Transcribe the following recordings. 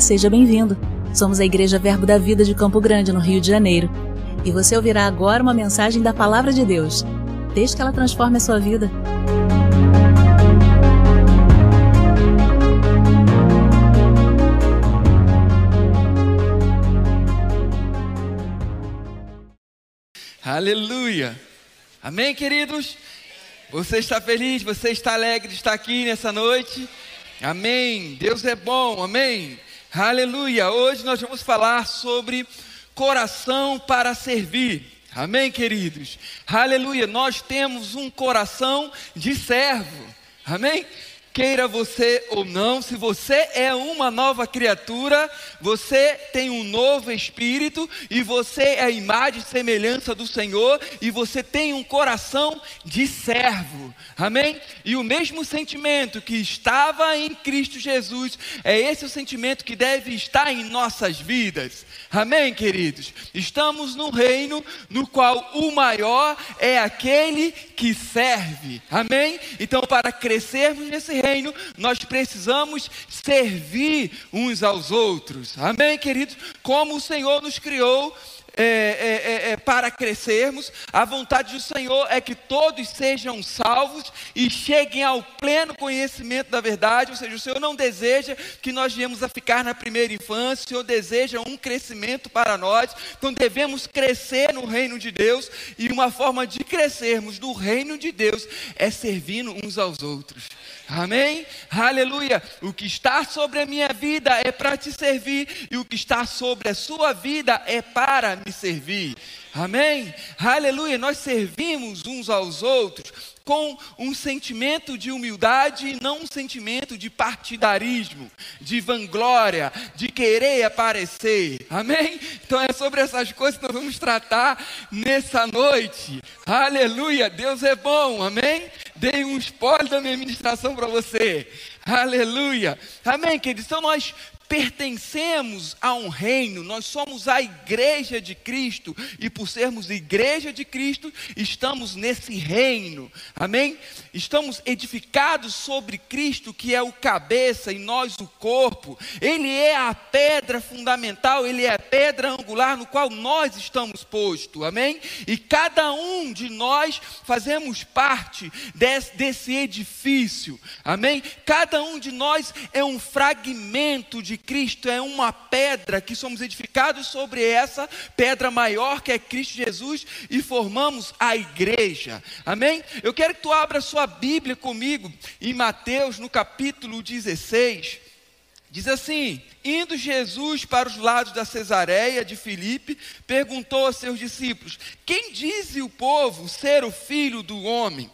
Seja bem-vindo. Somos a Igreja Verbo da Vida de Campo Grande, no Rio de Janeiro. E você ouvirá agora uma mensagem da Palavra de Deus. Desde que ela transforme a sua vida. Aleluia. Amém, queridos? Você está feliz? Você está alegre de estar aqui nessa noite? Amém. Deus é bom. Amém. Aleluia. Hoje nós vamos falar sobre coração para servir. Amém, queridos? Aleluia. Nós temos um coração de servo. Amém? Queira você ou não, se você é uma nova criatura, você tem um novo espírito e você é a imagem e semelhança do Senhor e você tem um coração de servo. Amém? E o mesmo sentimento que estava em Cristo Jesus é esse o sentimento que deve estar em nossas vidas. Amém, queridos? Estamos num reino no qual o maior é aquele que serve. Amém? Então, para crescermos nesse reino, reino, nós precisamos servir uns aos outros. Amém, queridos? Como o Senhor nos criou. É, é, é, é, para crescermos, a vontade do Senhor é que todos sejam salvos e cheguem ao pleno conhecimento da verdade. Ou seja, o Senhor não deseja que nós viemos a ficar na primeira infância, o Senhor deseja um crescimento para nós. Então devemos crescer no reino de Deus e uma forma de crescermos no reino de Deus é servindo uns aos outros. Amém? Aleluia. O que está sobre a minha vida é para te servir, e o que está sobre a sua vida é para me servir. Amém? Aleluia. Nós servimos uns aos outros com um sentimento de humildade e não um sentimento de partidarismo, de vanglória, de querer aparecer. Amém? Então é sobre essas coisas que nós vamos tratar nessa noite. Aleluia! Deus é bom. Amém? Dei um spoiler da minha ministração para você. Aleluia! Amém, queridos? Então nós pertencemos a um reino, nós somos a igreja de Cristo, e por sermos igreja de Cristo, estamos nesse reino, amém? Estamos edificados sobre Cristo, que é o cabeça, e nós o corpo, ele é a pedra fundamental, ele é a pedra angular no qual nós estamos postos, amém? E cada um de nós fazemos parte desse, desse edifício, amém? Cada um de nós é um fragmento de Cristo é uma pedra que somos edificados sobre essa pedra maior que é Cristo Jesus e formamos a igreja. Amém? Eu quero que tu abra sua Bíblia comigo em Mateus no capítulo 16. Diz assim: Indo Jesus para os lados da Cesareia de Filipe, perguntou a seus discípulos: Quem diz o povo ser o filho do homem?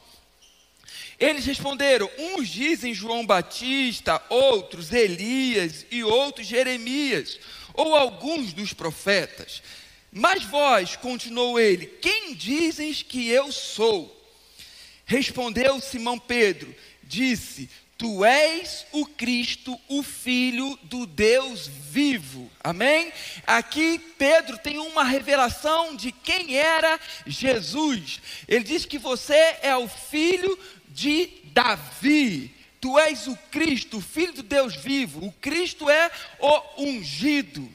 Eles responderam: uns dizem João Batista, outros Elias e outros Jeremias, ou alguns dos profetas. Mas vós, continuou ele, quem dizes que eu sou? Respondeu Simão Pedro, disse: Tu és o Cristo, o Filho do Deus vivo. Amém? Aqui Pedro tem uma revelação de quem era Jesus. Ele diz que você é o filho de Davi. Tu és o Cristo, Filho de Deus vivo. O Cristo é o ungido.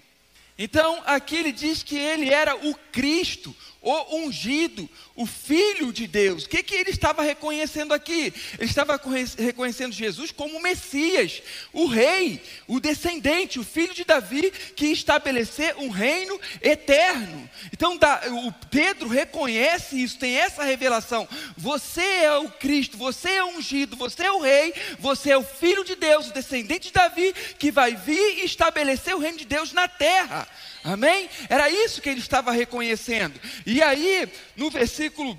Então, aqui ele diz que ele era o Cristo, o ungido, o Filho de Deus. O que, que ele estava reconhecendo aqui? Ele estava reconhecendo Jesus como o Messias, o Rei, o descendente, o Filho de Davi, que estabelecer um reino eterno. Então, o Pedro reconhece isso, tem essa revelação. Você é o Cristo, você é o ungido, você é o Rei, você é o Filho de Deus, o descendente de Davi, que vai vir e estabelecer o reino de Deus na terra. Amém? Era isso que ele estava reconhecendo. E aí, no versículo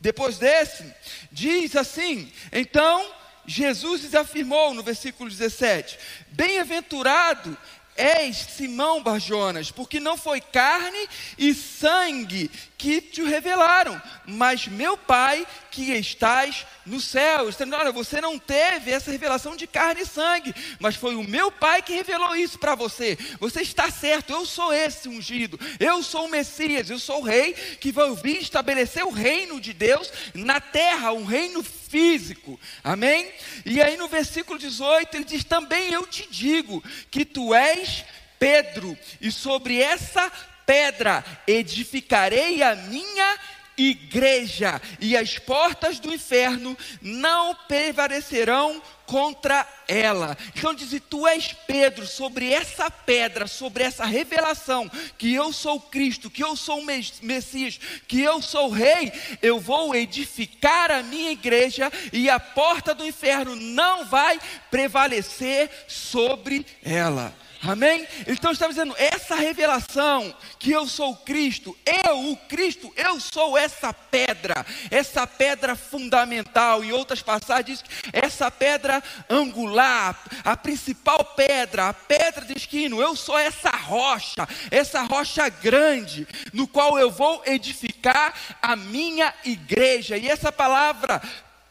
depois desse, diz assim: então Jesus afirmou no versículo 17: Bem-aventurado és Simão Barjonas, porque não foi carne e sangue que te revelaram, mas meu Pai que estás no céu. Dizendo, olha, você não teve essa revelação de carne e sangue, mas foi o meu Pai que revelou isso para você. Você está certo, eu sou esse ungido, eu sou o Messias, eu sou o rei que vai vir estabelecer o reino de Deus na terra, um reino físico. Amém? E aí no versículo 18 ele diz: Também eu te digo que tu és Pedro, e sobre essa pedra edificarei a minha igreja, e as portas do inferno não prevalecerão contra ela. Então diz: Tu és Pedro, sobre essa pedra, sobre essa revelação, que eu sou Cristo, que eu sou o Messias, que eu sou o Rei, eu vou edificar a minha igreja e a porta do inferno não vai prevalecer sobre ela. Amém? Então está dizendo, essa revelação que eu sou Cristo, eu, o Cristo, eu sou essa pedra, essa pedra fundamental. Em outras passagens, essa pedra angular, a principal pedra, a pedra de esquino, eu sou essa rocha, essa rocha grande, no qual eu vou edificar a minha igreja. E essa palavra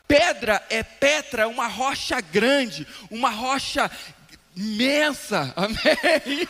Pedra é Petra, uma rocha grande, uma rocha imensa, amém?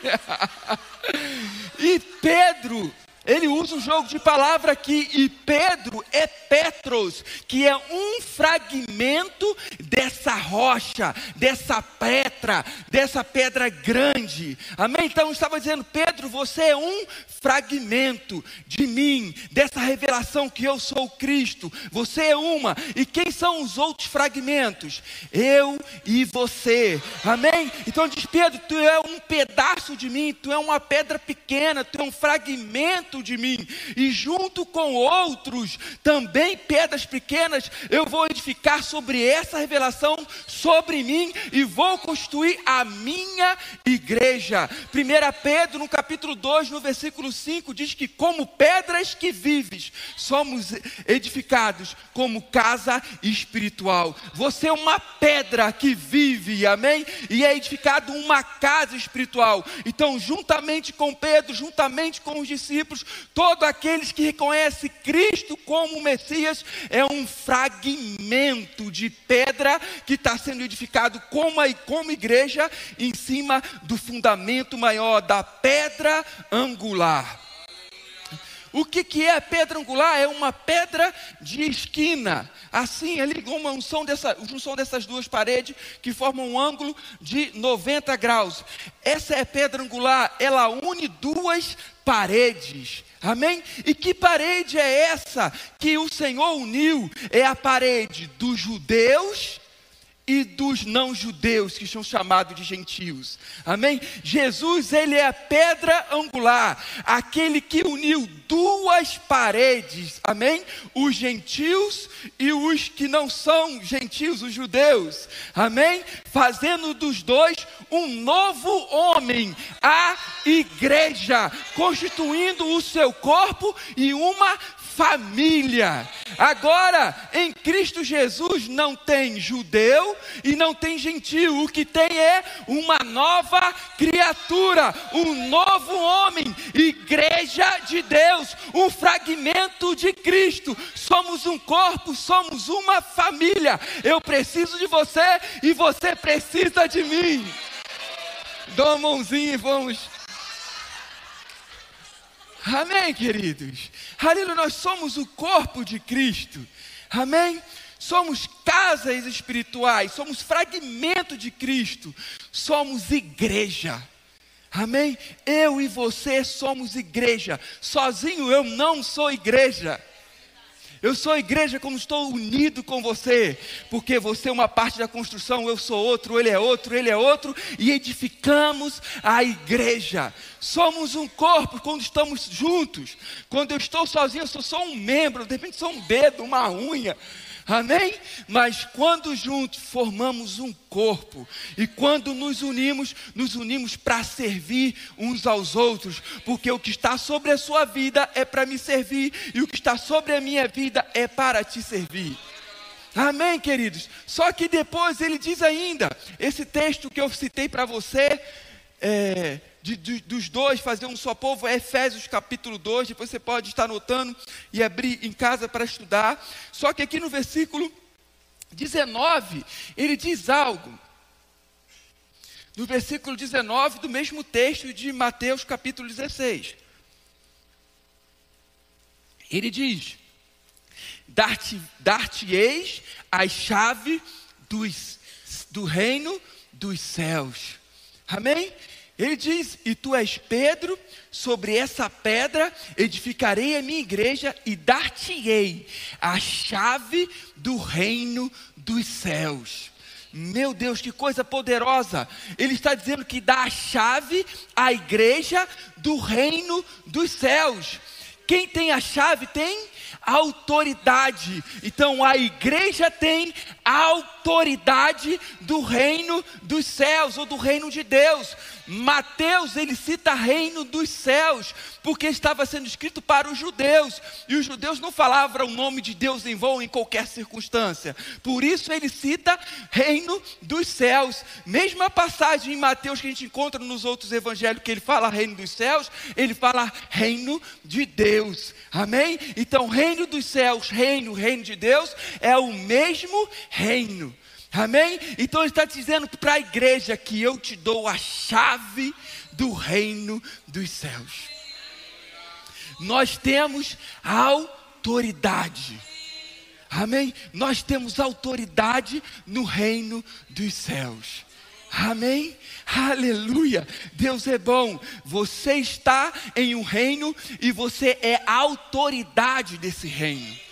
E Pedro ele usa um jogo de palavra aqui, e Pedro é Petros, que é um fragmento dessa rocha, dessa pedra, dessa pedra grande. Amém? Então estava dizendo, Pedro, você é um fragmento de mim, dessa revelação que eu sou Cristo. Você é uma. E quem são os outros fragmentos? Eu e você. Amém? Então diz Pedro, tu é um pedaço de mim, tu é uma pedra pequena, tu é um fragmento perto de mim, e junto com outros, também pedras pequenas, eu vou edificar sobre essa revelação, sobre mim, e vou construir a minha igreja. 1 Pedro, no capítulo 2, no versículo 5, diz que, como pedras que vives, somos edificados como casa espiritual. Você é uma pedra que vive, amém? E é edificado uma casa espiritual. Então, juntamente com Pedro, juntamente com os discípulos, Todo aqueles que reconhece Cristo como Messias é um fragmento de pedra que está sendo edificado como, como igreja em cima do fundamento maior da pedra angular. O que, que é pedra angular? É uma pedra de esquina. Assim, ali uma junção, dessa, junção dessas duas paredes que formam um ângulo de 90 graus. Essa é pedra angular, ela une duas paredes. Amém? E que parede é essa que o Senhor uniu? É a parede dos judeus e dos não judeus, que são chamados de gentios. Amém? Jesus, ele é a pedra angular, aquele que uniu duas paredes. Amém? Os gentios e os que não são gentios, os judeus. Amém? Fazendo dos dois um novo homem, a igreja, constituindo o seu corpo e uma família. Agora, em Cristo Jesus não tem judeu e não tem gentil, o que tem é uma nova criatura, um novo homem, igreja de Deus, um fragmento de Cristo. Somos um corpo, somos uma família. Eu preciso de você e você precisa de mim. Dá uma mãozinha e vamos Amém, queridos? Aleluia, nós somos o corpo de Cristo. Amém? Somos casas espirituais, somos fragmento de Cristo, somos igreja. Amém? Eu e você somos igreja. Sozinho eu não sou igreja. Eu sou igreja quando estou unido com você, porque você é uma parte da construção, eu sou outro, ele é outro, ele é outro, e edificamos a igreja. Somos um corpo quando estamos juntos. Quando eu estou sozinho, eu sou só um membro, de repente sou um dedo, uma unha. Amém? Mas quando juntos formamos um corpo, e quando nos unimos, nos unimos para servir uns aos outros, porque o que está sobre a sua vida é para me servir, e o que está sobre a minha vida é para te servir. Amém, queridos? Só que depois ele diz ainda, esse texto que eu citei para você, é, de, de, dos dois fazer um só povo é Efésios capítulo 2, depois você pode estar anotando e abrir em casa para estudar. Só que aqui no versículo 19, ele diz algo. No versículo 19 do mesmo texto de Mateus capítulo 16. Ele diz: Dar-te-eis as chaves dos, do reino dos céus. Amém? Ele diz: E tu és Pedro, sobre essa pedra edificarei a minha igreja e dar-te-ei a chave do reino dos céus. Meu Deus, que coisa poderosa! Ele está dizendo que dá a chave à igreja do reino dos céus. Quem tem a chave tem autoridade. Então a igreja tem autoridade do reino dos céus ou do reino de Deus. Mateus ele cita reino dos céus, porque estava sendo escrito para os judeus, e os judeus não falavam o nome de Deus em vão em qualquer circunstância. Por isso ele cita reino dos céus. Mesma passagem em Mateus que a gente encontra nos outros evangelhos que ele fala reino dos céus, ele fala reino de Deus. Amém? Então, reino dos céus, reino, reino de Deus é o mesmo reino. Amém? Então ele está dizendo para a igreja que eu te dou a chave do reino dos céus. Nós temos autoridade. Amém? Nós temos autoridade no reino dos céus. Amém? Aleluia! Deus é bom. Você está em um reino e você é autoridade desse reino.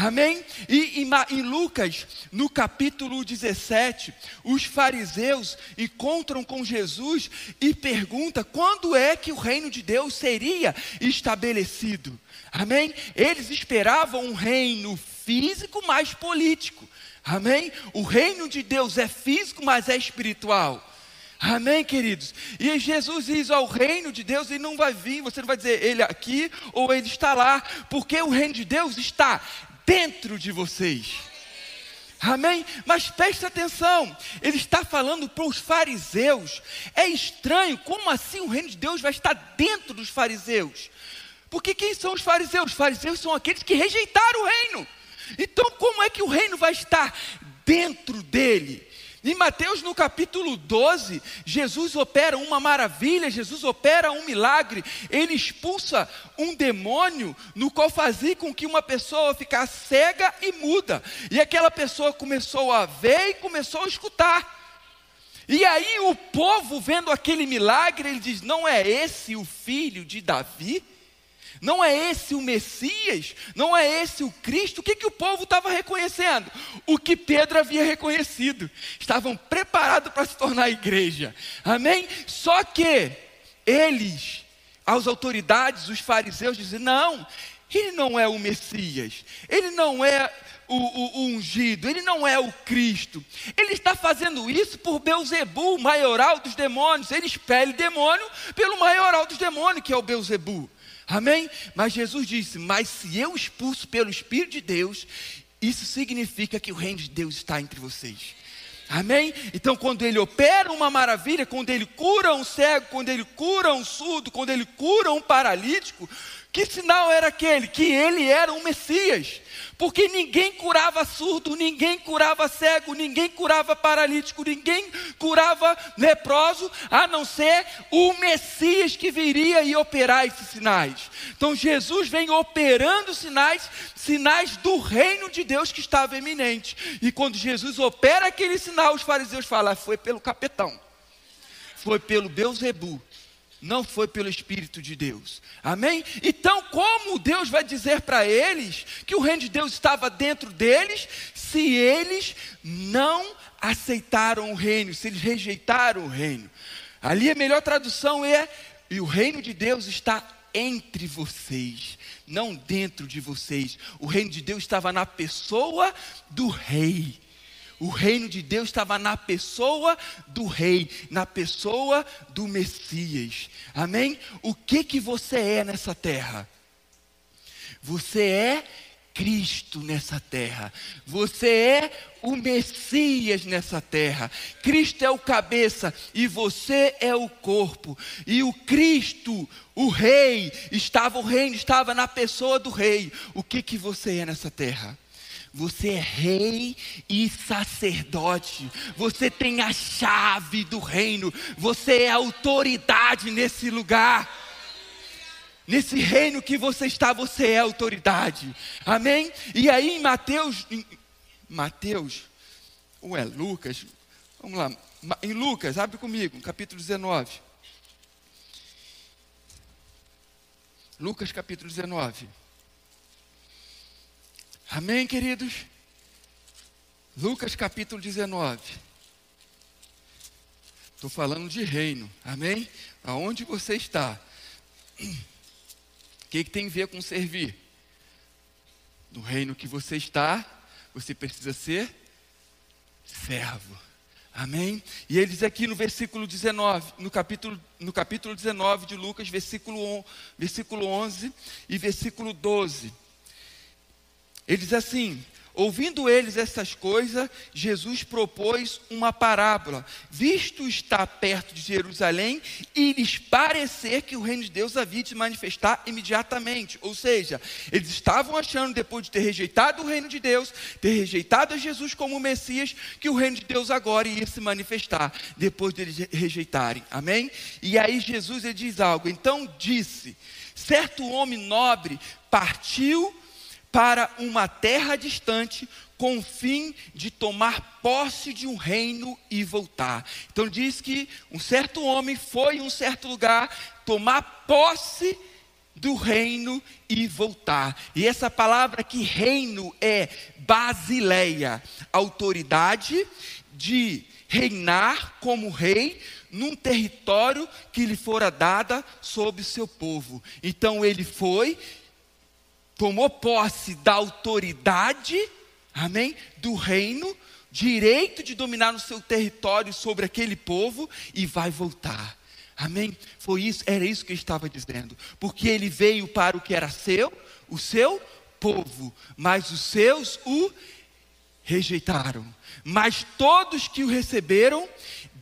Amém? E em, Lucas, no capítulo 17, os fariseus encontram com Jesus e perguntam quando é que o reino de Deus seria estabelecido. Amém? Eles esperavam um reino físico mais político. Amém? O reino de Deus é físico, mas é espiritual. Amém, queridos? E Jesus diz ao reino de Deus, ele não vai vir, você não vai dizer ele aqui ou ele está lá, porque o reino de Deus está dentro de vocês. Amém? Mas preste atenção, ele está falando para os fariseus. É estranho, como assim o reino de Deus vai estar dentro dos fariseus? Porque quem são os fariseus? Os fariseus são aqueles que rejeitaram o reino. Então, como é que o reino vai estar dentro dele? Em Mateus no capítulo 12, Jesus opera uma maravilha, Jesus opera um milagre. Ele expulsa um demônio no qual fazia com que uma pessoa ficasse cega e muda. E aquela pessoa começou a ver e começou a escutar. E aí o povo vendo aquele milagre, ele diz: "Não é esse o filho de Davi?" Não é esse o Messias? Não é esse o Cristo? O que, que o povo estava reconhecendo? O que Pedro havia reconhecido. Estavam preparados para se tornar a igreja. Amém? Só que eles, as autoridades, os fariseus, dizem: não, ele não é o Messias. Ele não é o, o, o, ungido, ele não é o Cristo. Ele está fazendo isso por Beuzebu, maioral dos demônios. Ele expele demônio pelo maioral dos demônios, que é o Beuzebu. Amém? Mas Jesus disse: Mas se eu expulso pelo Espírito de Deus, isso significa que o reino de Deus está entre vocês. Amém? Então, quando ele opera uma maravilha, quando ele cura um cego, quando ele cura um surdo, quando ele cura um paralítico, que sinal era aquele? Que ele era um Messias. Porque ninguém curava surdo, ninguém curava cego, ninguém curava paralítico, ninguém curava leproso, a não ser o Messias que viria e operar esses sinais. Então Jesus vem operando sinais, sinais do reino de Deus que estava eminente. E quando Jesus opera aquele sinal, os fariseus falam: ah, foi pelo capetão, foi pelo Beuzebu não foi pelo Espírito de Deus. Amém? Então, como Deus vai dizer para eles que o reino de Deus estava dentro deles, se eles não aceitaram o reino, se eles rejeitaram o reino? Ali a melhor tradução é: e o reino de Deus está entre vocês, não dentro de vocês. O reino de Deus estava na pessoa do rei. O reino de Deus estava na pessoa do rei, na pessoa do Messias. Amém? O que que você é nessa terra? Você é Cristo nessa terra. Você é o Messias nessa terra. Cristo é o cabeça e você é o corpo. E o Cristo, o rei, estava o reino estava na pessoa do rei. O que que você é nessa terra? Você é rei e sacerdote. Você tem a chave do reino. Você é autoridade nesse lugar. Nesse reino que você está, você é autoridade. Amém? E aí em Mateus, em Mateus, ou é Lucas, vamos lá, em Lucas, abre comigo, capítulo 19. Lucas capítulo 19. Amém, queridos? Lucas capítulo 19. Estou falando de reino, amém? Aonde você está? O que, que tem a ver com servir? No reino que você está, você precisa ser servo. Amém? E ele diz aqui no versículo 19, no capítulo, no capítulo 19 de Lucas, versículo, versículo 11 e versículo 12. Ele diz assim: Ouvindo eles essas coisas, Jesus propôs uma parábola. Visto estar perto de Jerusalém e lhes parecer que o reino de Deus havia de manifestar imediatamente. Ou seja, eles estavam achando, depois de ter rejeitado o reino de Deus, ter rejeitado a Jesus como Messias, que o reino de Deus agora ia se manifestar, depois de eles rejeitarem. Amém? E aí Jesus ele diz algo. Então disse: certo homem nobre partiu para uma terra distante com o fim de tomar posse de um reino e voltar. Então diz que um certo homem foi em um certo lugar tomar posse do reino e voltar. E essa palavra que reino é basileia, autoridade de reinar como rei num território que lhe fora dada sob seu povo. Então ele foi tomou posse da autoridade, amém, do reino, direito de dominar no seu território sobre aquele povo e vai voltar. Amém? Foi isso, era isso que ele estava dizendo. Porque ele veio para o que era seu, o seu povo, mas os seus o rejeitaram. Mas todos que o receberam,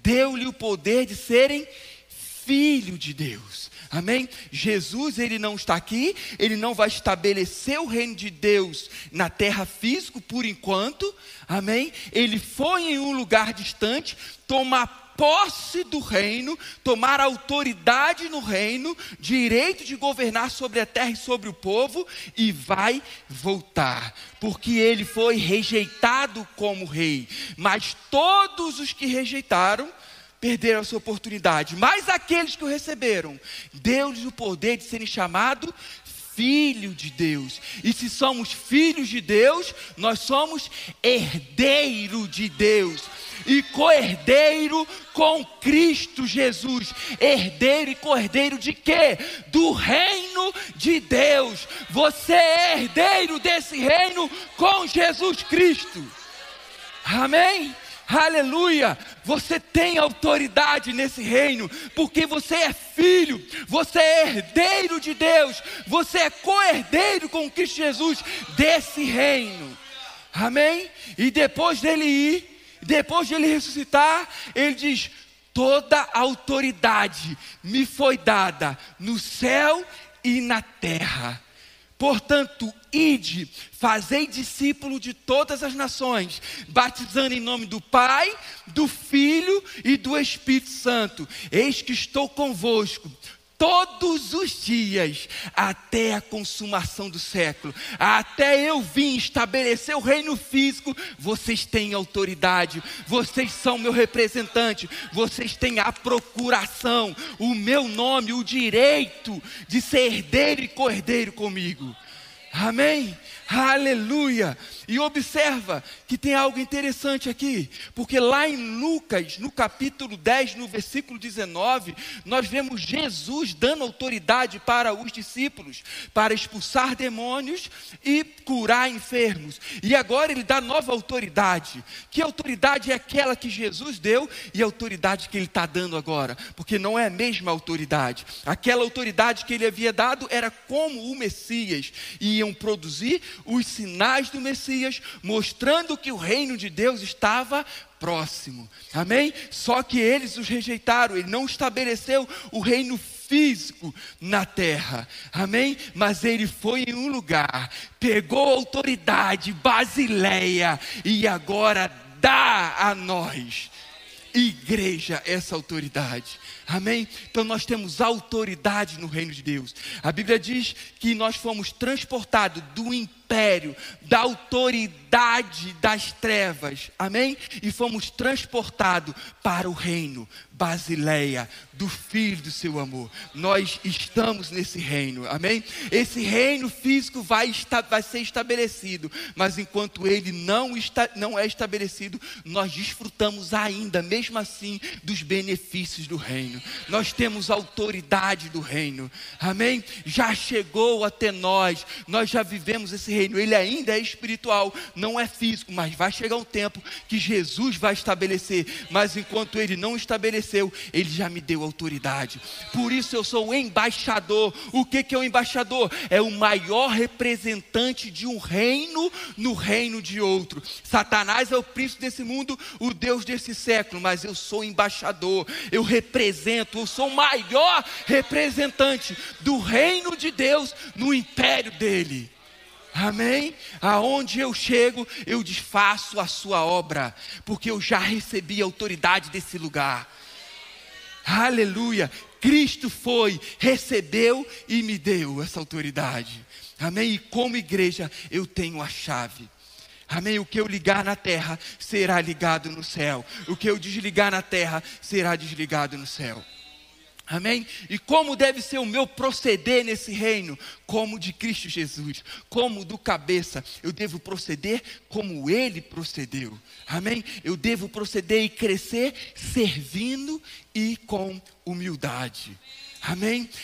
deu-lhe o poder de serem filho de Deus. Amém? Jesus, ele não está aqui, ele não vai estabelecer o reino de Deus na terra físico por enquanto. Amém? Ele foi em um lugar distante tomar posse do reino, tomar autoridade no reino, direito de governar sobre a terra e sobre o povo, e vai voltar, porque ele foi rejeitado como rei. Mas todos os que rejeitaram, perderam essa oportunidade. Mas aqueles que o receberam, deu-lhes o poder de serem chamados filho de Deus. E se somos filhos de Deus, nós somos herdeiro de Deus. E co-herdeiro com Cristo Jesus. Herdeiro e co-herdeiro de quê? Do reino de Deus. Você é herdeiro desse reino com Jesus Cristo. Amém? Aleluia! Você tem autoridade nesse reino, porque você é filho, você é herdeiro de Deus, você é co-herdeiro com Cristo Jesus desse reino. Amém? E depois dele ir, depois de ele ressuscitar, ele diz: toda autoridade me foi dada no céu e na terra. Portanto, ide, fazei discípulo de todas as nações, batizando em nome do Pai, do Filho e do Espírito Santo. Eis que estou convosco todos os dias, até a consumação do século, até eu vim estabelecer o reino físico, vocês têm autoridade, vocês são meu representante, vocês têm a procuração, o meu nome, o direito de ser herdeiro e cordeiro comigo. Amém? Aleluia! E observa que tem algo interessante aqui, porque lá em Lucas, no capítulo 10, no versículo 19, nós vemos Jesus dando autoridade para os discípulos, para expulsar demônios e curar enfermos. E agora ele dá nova autoridade. Que autoridade é aquela que Jesus deu e a autoridade que ele está dando agora? Porque não é a mesma autoridade. Aquela autoridade que ele havia dado era como o Messias iam produzir os sinais do Messias, mostrando que o reino de Deus estava próximo. Amém? Só que eles os rejeitaram, ele não estabeleceu o reino físico na terra. Amém? Mas ele foi em um lugar, pegou autoridade, Basileia, e agora dá a nós igreja essa autoridade. Amém? Então nós temos autoridade no reino de Deus. A Bíblia diz que nós fomos transportados do império, da autoridade das trevas. Amém? E fomos transportados para o reino, Basileia, do Filho do seu amor. Nós estamos nesse reino, amém? Esse reino físico vai, vai ser estabelecido, mas enquanto ele não, está, não é estabelecido, nós desfrutamos ainda, mesmo assim, dos benefícios do reino. Nós temos autoridade do reino, amém? Já chegou até nós, nós já vivemos esse reino, ele ainda é espiritual, não é físico, mas vai chegar um tempo que Jesus vai estabelecer, mas enquanto ele não estabeleceu, Ele já me deu autoridade. Por isso eu sou o embaixador. O que, que é o embaixador? É o maior representante de um reino no reino de outro. Satanás é o príncipe desse mundo, o Deus desse século, mas eu sou embaixador, eu represento, eu sou o maior representante do reino de Deus no império dele. Amém? Aonde eu chego, eu desfaço a sua obra, porque eu já recebi a autoridade desse lugar. Aleluia. Cristo foi, recebeu e me deu essa autoridade. Amém? E como igreja, eu tenho a chave. Amém? O que eu ligar na terra será ligado no céu. O que eu desligar na terra será desligado no céu. Amém? E como deve ser o meu proceder nesse reino? Como de Cristo Jesus, como do cabeça. Eu devo proceder como ele procedeu. Amém? Eu devo proceder e crescer servindo e com humildade. Amém?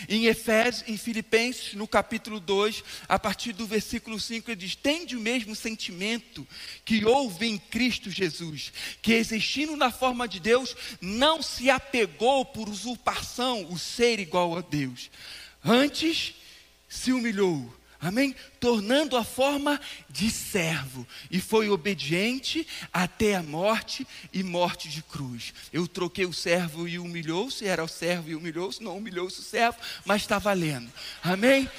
Em Efésios, em Filipenses, no capítulo 2, a partir do versículo 5, ele diz: Tende o mesmo sentimento que houve em Cristo Jesus, que existindo na forma de Deus, não se apegou por usurpação o ser igual a Deus. Antes se humilhou amém? Tornando a forma de servo, e foi obediente até a morte e morte de cruz. Eu troquei o servo e humilhou-se, era o servo e humilhou-se, não humilhou-se o servo, mas está valendo, amém?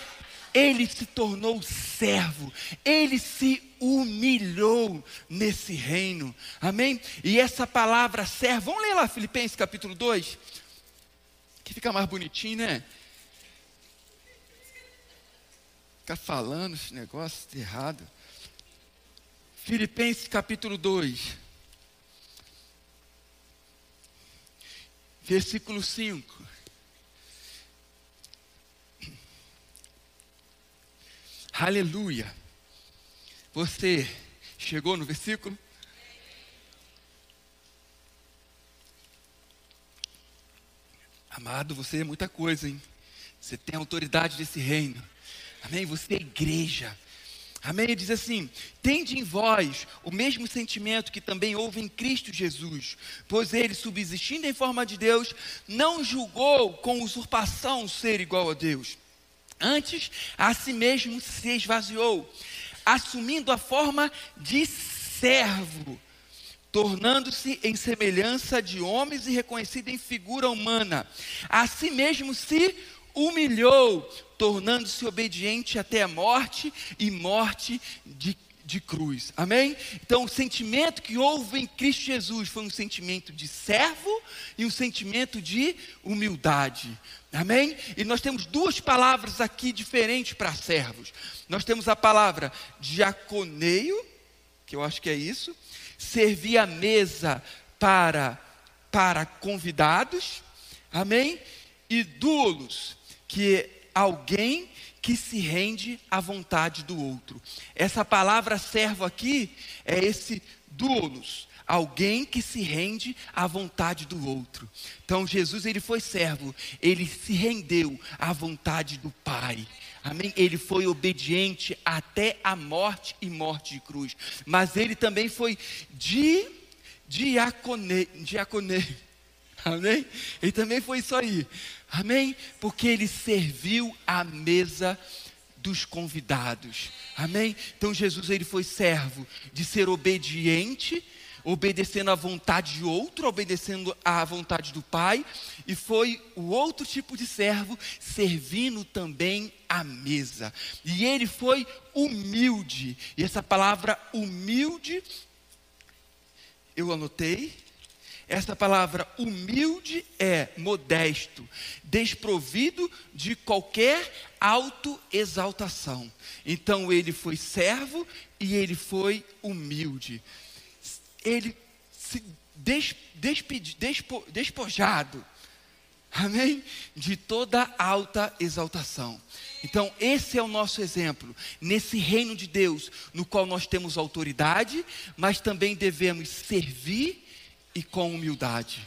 Ele se tornou servo, ele se humilhou nesse reino, amém? E essa palavra servo, vamos ler lá Filipenses capítulo 2, que fica mais bonitinho, né? Ficar falando esse negócio errado. Filipenses capítulo 2. Versículo 5. Aleluia. Você chegou no versículo? Amado, você é muita coisa, hein? Você tem autoridade desse reino. Amém? Você é igreja. Amém? Diz assim: Tende em vós o mesmo sentimento que também houve em Cristo Jesus, pois ele, subsistindo em forma de Deus, não julgou com usurpação ser igual a Deus. Antes, a si mesmo se esvaziou, assumindo a forma de servo, tornando-se em semelhança de homens e reconhecido em figura humana. A si mesmo se humilhou, tornando-se obediente até a morte e morte de, de cruz. Amém? Então, o sentimento que houve em Cristo Jesus foi um sentimento de servo e um sentimento de humildade. Amém? E nós temos duas palavras aqui diferentes para servos. Nós temos a palavra diaconeio, que eu acho que é isso, servir a mesa para para convidados. Amém? E dulos, que alguém que se rende à vontade do outro. Essa palavra servo aqui é esse doulos, alguém que se rende à vontade do outro. Então Jesus ele foi servo, ele se rendeu à vontade do Pai. Amém? Ele foi obediente até a morte e morte de cruz. Mas ele também foi di, diacone, diacone. Amém? Ele também foi isso aí. Amém? Porque ele serviu a mesa dos convidados. Amém? Então Jesus ele foi servo de ser obediente, obedecendo à vontade de outro, obedecendo à vontade do Pai, e foi o outro tipo de servo servindo também à mesa. E ele foi humilde. E essa palavra humilde eu anotei. Essa palavra humilde é modesto, desprovido de qualquer autoexaltação. Então ele foi servo e ele foi humilde. Ele se des, despedi, despo, despojado, amém? De toda alta exaltação. Então, esse é o nosso exemplo, nesse reino de Deus, no qual nós temos autoridade, mas também devemos servir e com humildade.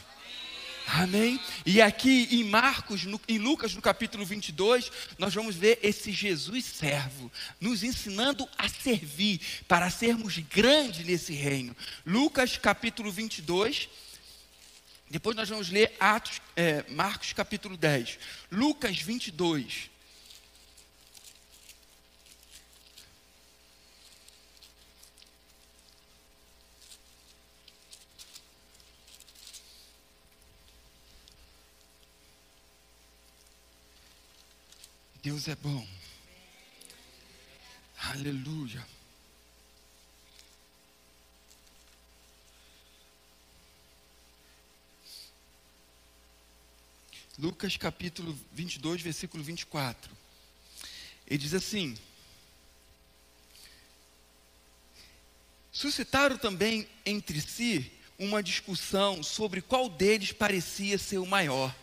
Amém? E aqui em Marcos, no, em Lucas, no capítulo 22, nós vamos ver esse Jesus servo, nos ensinando a servir, para sermos grandes nesse reino. Lucas, capítulo 22. Depois nós vamos ler Atos, é, Marcos, capítulo 10. Lucas 22. Deus é bom. Aleluia. Lucas capítulo 22, versículo 24. Ele diz assim: Suscitaram também entre si uma discussão sobre qual deles parecia ser o maior.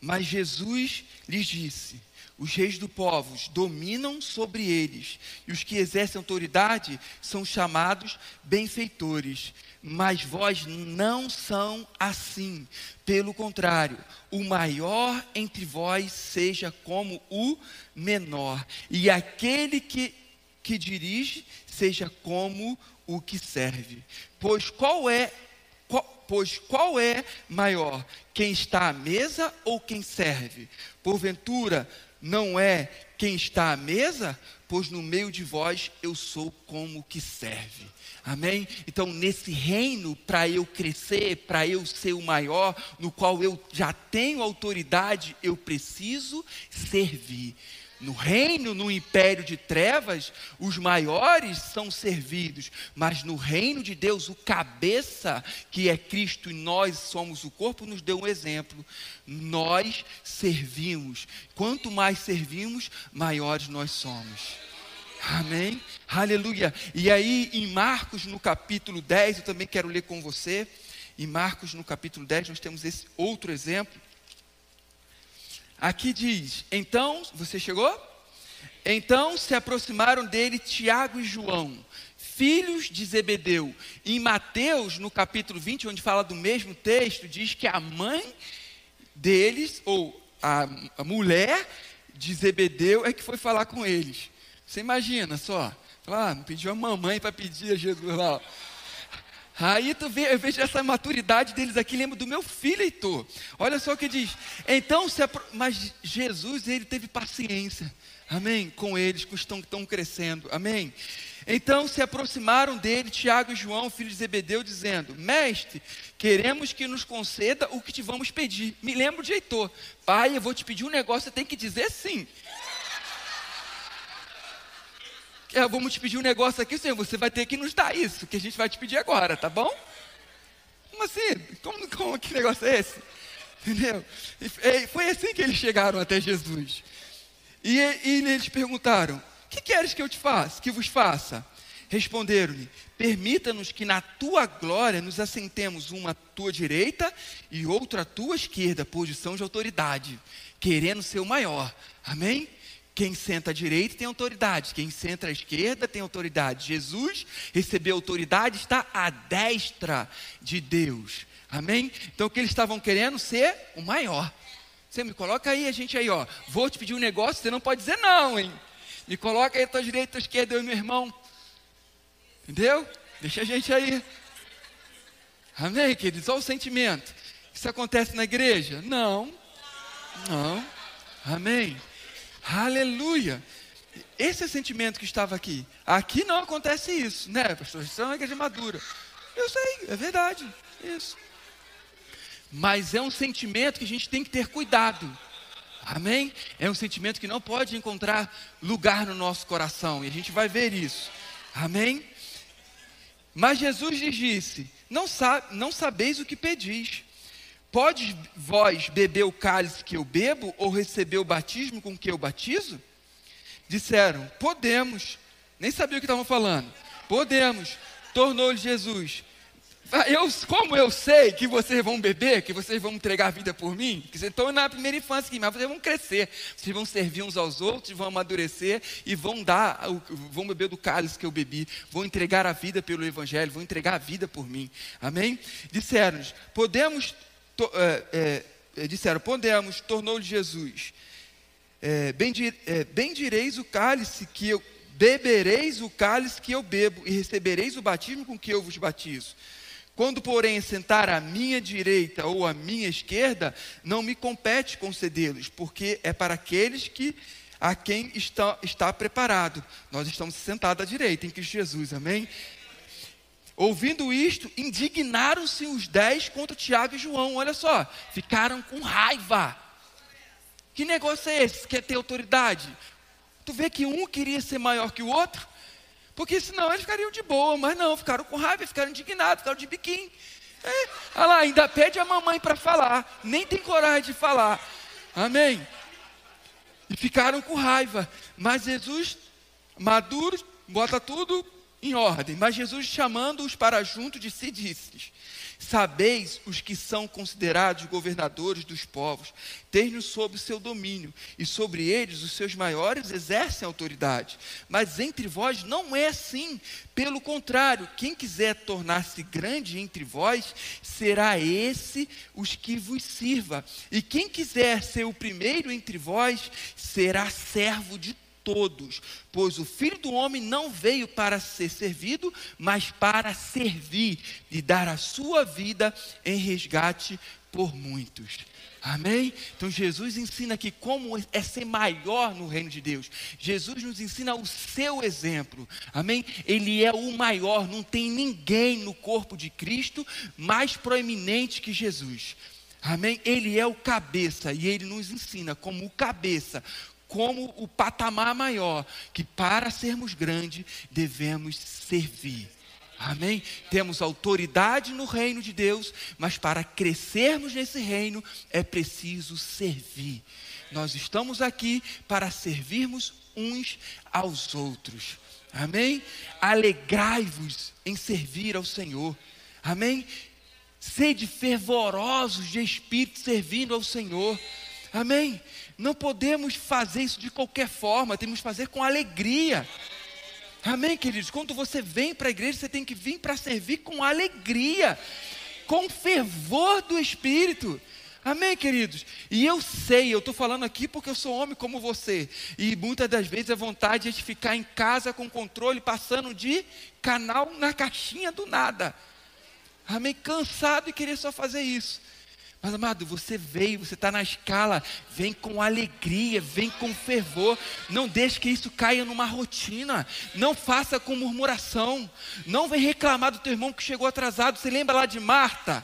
Mas Jesus lhes disse: os reis do povos dominam sobre eles, e os que exercem autoridade são chamados benfeitores. Mas vós não são assim. Pelo contrário, o maior entre vós seja como o menor, e aquele que, que dirige seja como o que serve. Pois qual é pois qual é maior, quem está à mesa ou quem serve? Porventura, não é quem está à mesa, pois no meio de vós eu sou como que serve. Amém? Então, nesse reino, para eu crescer, para eu ser o maior, no qual eu já tenho autoridade, eu preciso servir. No reino, no império de trevas, os maiores são servidos, mas no reino de Deus, o cabeça, que é Cristo e nós somos o corpo, nos deu um exemplo. Nós servimos. Quanto mais servimos, maiores nós somos. Amém? Aleluia. E aí, em Marcos, no capítulo 10, eu também quero ler com você. Em Marcos, no capítulo 10, nós temos esse outro exemplo. Aqui diz: Então, você chegou? Então se aproximaram dele Tiago e João, filhos de Zebedeu. Em Mateus, no capítulo 20, onde fala do mesmo texto, diz que a mãe deles, ou a, a mulher de Zebedeu, é que foi falar com eles. Você imagina só, ah, não pediu a mamãe para pedir a Jesus lá. Aí tu vê, eu vejo essa maturidade deles aqui, lembro do meu filho Heitor. Olha só o que diz. Então, se apro... mas Jesus, ele teve paciência, amém, com eles que estão, estão crescendo, amém. Então se aproximaram dele Tiago e João, filhos de Zebedeu, dizendo: Mestre, queremos que nos conceda o que te vamos pedir. Me lembro de Heitor, pai, eu vou te pedir um negócio, você tem que dizer sim vamos te pedir um negócio aqui, Senhor, você vai ter que nos dar isso, que a gente vai te pedir agora, tá bom? Como assim? Como, como que negócio é esse? Entendeu? E, foi assim que eles chegaram até Jesus. E, e eles perguntaram: Que queres que eu te faça? Que vos faça? Responderam-lhe: Permita-nos que na tua glória nos assentemos uma à tua direita e outra à tua esquerda, posição de autoridade, querendo ser o maior. Amém? Quem senta à direita tem autoridade, quem senta à esquerda tem autoridade. Jesus recebeu autoridade, está à destra de Deus. Amém? Então o que eles estavam querendo ser o maior. Você me coloca aí, a gente aí, ó. Vou te pedir um negócio, você não pode dizer não, hein? Me coloca aí à tua direita, à tua esquerda, eu e meu irmão. Entendeu? Deixa a gente aí. Amém, queridos? Olha o sentimento. Isso acontece na igreja? Não. Não. Amém. Aleluia. Esse sentimento que estava aqui. Aqui não acontece isso, né, pastor? Isso é uma igreja madura. Eu sei, é verdade. Isso. Mas é um sentimento que a gente tem que ter cuidado. Amém? É um sentimento que não pode encontrar lugar no nosso coração. E a gente vai ver isso. Amém? Mas Jesus lhes disse: Não, não sabeis o que pedis. Pode vós beber o cálice que eu bebo, ou receber o batismo com que eu batizo? Disseram: Podemos. Nem sabia o que estavam falando. Podemos. Tornou-lhe Jesus: eu, como eu sei que vocês vão beber, que vocês vão entregar a vida por mim, que vocês estão na primeira infância mas vocês vão crescer, vocês vão servir uns aos outros, vão amadurecer e vão dar, vão beber do cálice que eu bebi, vão entregar a vida pelo Evangelho, vão entregar a vida por mim. Amém? Disseram-nos, podemos, to, é, é, disseram, podemos, tornou-lhe Jesus, é, bendireis o cálice que eu, bebereis o cálice que eu bebo e recebereis o batismo com que eu vos batizo. Quando, porém, sentar à minha direita ou à minha esquerda, não me compete concedê-los, porque é para aqueles que a quem está, está preparado. Nós estamos sentados à direita em Cristo Jesus, amém? Ouvindo isto, indignaram-se os dez contra Tiago e João. Olha só, ficaram com raiva. Que negócio é esse? Quer ter autoridade? Tu vê que um queria ser maior que o outro? Porque senão eles ficariam de boa, mas não, ficaram com raiva, ficaram indignados, ficaram de biquinho. É, olha lá, ainda pede a mamãe para falar, nem tem coragem de falar. Amém? E ficaram com raiva. Mas Jesus, maduro, bota tudo em ordem. Mas Jesus, chamando-os para junto de si, disse Sabeis os que são considerados governadores dos povos, têm-nos sob seu domínio, e sobre eles os seus maiores exercem autoridade. Mas entre vós não é assim. Pelo contrário, quem quiser tornar-se grande entre vós, será esse os que vos sirva. E quem quiser ser o primeiro entre vós, será servo de todos todos, pois o Filho do Homem não veio para ser servido, mas para servir e dar a sua vida em resgate por muitos. Amém? Então Jesus ensina aqui como é ser maior no reino de Deus. Jesus nos ensina o seu exemplo. Amém? Ele é o maior, não tem ninguém no corpo de Cristo mais proeminente que Jesus. Amém? Ele é o cabeça e ele nos ensina como o cabeça como o patamar maior, que para sermos grandes devemos servir. Amém? Temos autoridade no reino de Deus, mas para crescermos nesse reino é preciso servir. Nós estamos aqui para servirmos uns aos outros. Amém? Alegrai-vos em servir ao Senhor. Amém? Sede fervorosos de espírito servindo ao Senhor. Amém? Não podemos fazer isso de qualquer forma, temos que fazer com alegria. Amém, queridos? Quando você vem para a igreja, você tem que vir para servir com alegria, com fervor do Espírito. Amém, queridos? E eu sei, eu estou falando aqui porque eu sou homem como você. E muitas das vezes a vontade é de ficar em casa com controle, passando de canal na caixinha do nada. Amém? Cansado e querer só fazer isso. Mas amado, você veio, você está na escala, vem com alegria, vem com fervor. Não deixe que isso caia numa rotina. Não faça com murmuração. Não vem reclamar do teu irmão que chegou atrasado. Você lembra lá de Marta?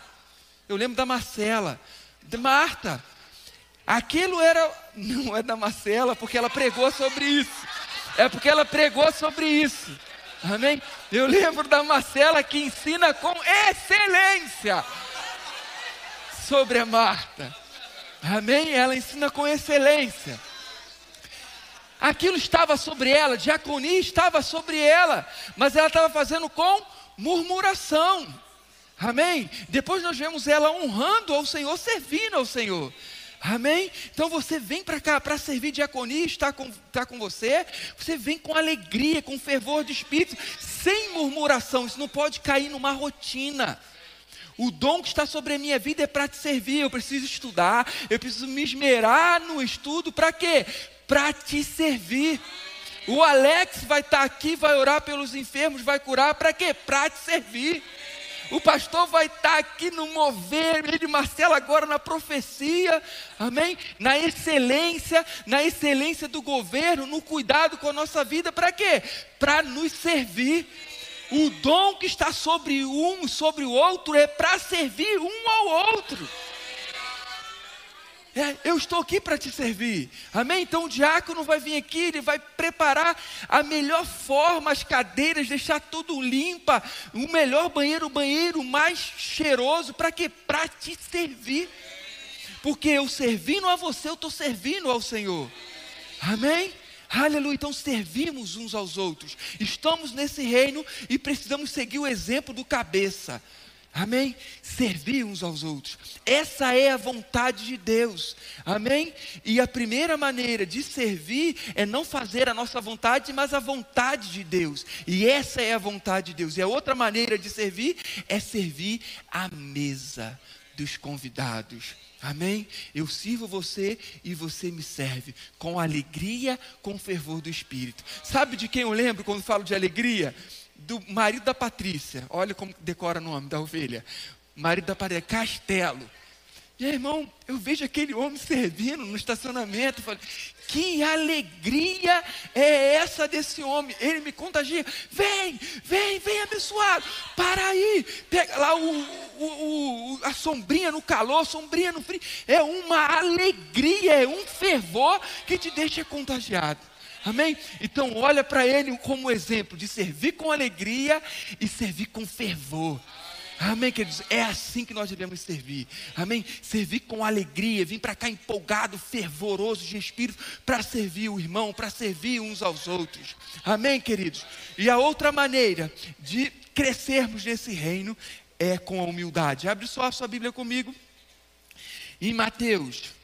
Eu lembro da Marcela. De Marta. Aquilo era, não é da Marcela, porque ela pregou sobre isso. É porque ela pregou sobre isso. Amém? Eu lembro da Marcela que ensina com excelência sobre a Marta. Amém? Ela ensina com excelência. Aquilo estava sobre ela, diaconia estava sobre ela, mas ela estava fazendo com murmuração. Amém? Depois nós vemos ela honrando ao Senhor, servindo ao Senhor. Amém? Então você vem para cá para servir diaconia, está com, está com você. Você vem com alegria, com fervor de espírito, sem murmuração. Isso não pode cair numa rotina. O dom que está sobre a minha vida é para te servir. Eu preciso estudar, eu preciso me esmerar no estudo. Para quê? Para te servir. O Alex vai estar tá aqui, vai orar pelos enfermos, vai curar. Para quê? Para te servir. O pastor vai estar aqui no mover, de Marcelo agora na profecia, amém? Na excelência, na excelência do governo, no cuidado com a nossa vida, para quê? Para nos servir. O dom que está sobre um, sobre o outro, é para servir um ao outro. É, eu estou aqui para te servir. Amém? Então o diácono vai vir aqui, ele vai preparar a melhor forma, as cadeiras, deixar tudo limpa, o melhor banheiro, o banheiro mais cheiroso, para quê? Para te servir. Porque eu servindo a você, eu estou servindo ao Senhor. Amém? Aleluia. Então servimos uns aos outros. Estamos nesse reino e precisamos seguir o exemplo do cabeça. Amém? Servir uns aos outros. Essa é a vontade de Deus. Amém? E a primeira maneira de servir é não fazer a nossa vontade, mas a vontade de Deus. E essa é a vontade de Deus. E a outra maneira de servir é servir à mesa dos convidados. Amém? Eu sirvo você e você me serve com alegria, com fervor do Espírito. Sabe de quem eu lembro quando falo de alegria? do marido da Patrícia. Olha como decora o nome da ovelha. Marido da Patrícia, Castelo. E aí, irmão, eu vejo aquele homem servindo no estacionamento. Falei, que alegria é essa desse homem? Ele me contagia. Vem, vem, vem abençoado. Para aí. Pega lá o, o, o, a sombrinha no calor, sombrinha no frio. É uma alegria, é um fervor que te deixa contagiado. Amém? Então olha para ele como exemplo de servir com alegria e servir com fervor. Amém, queridos? É assim que nós devemos servir. Amém? Servir com alegria, vir para cá empolgado, fervoroso de espírito, para servir o irmão, para servir uns aos outros. Amém, queridos? E a outra maneira de crescermos nesse reino é com a humildade. Abre só a sua Bíblia comigo. Em Mateus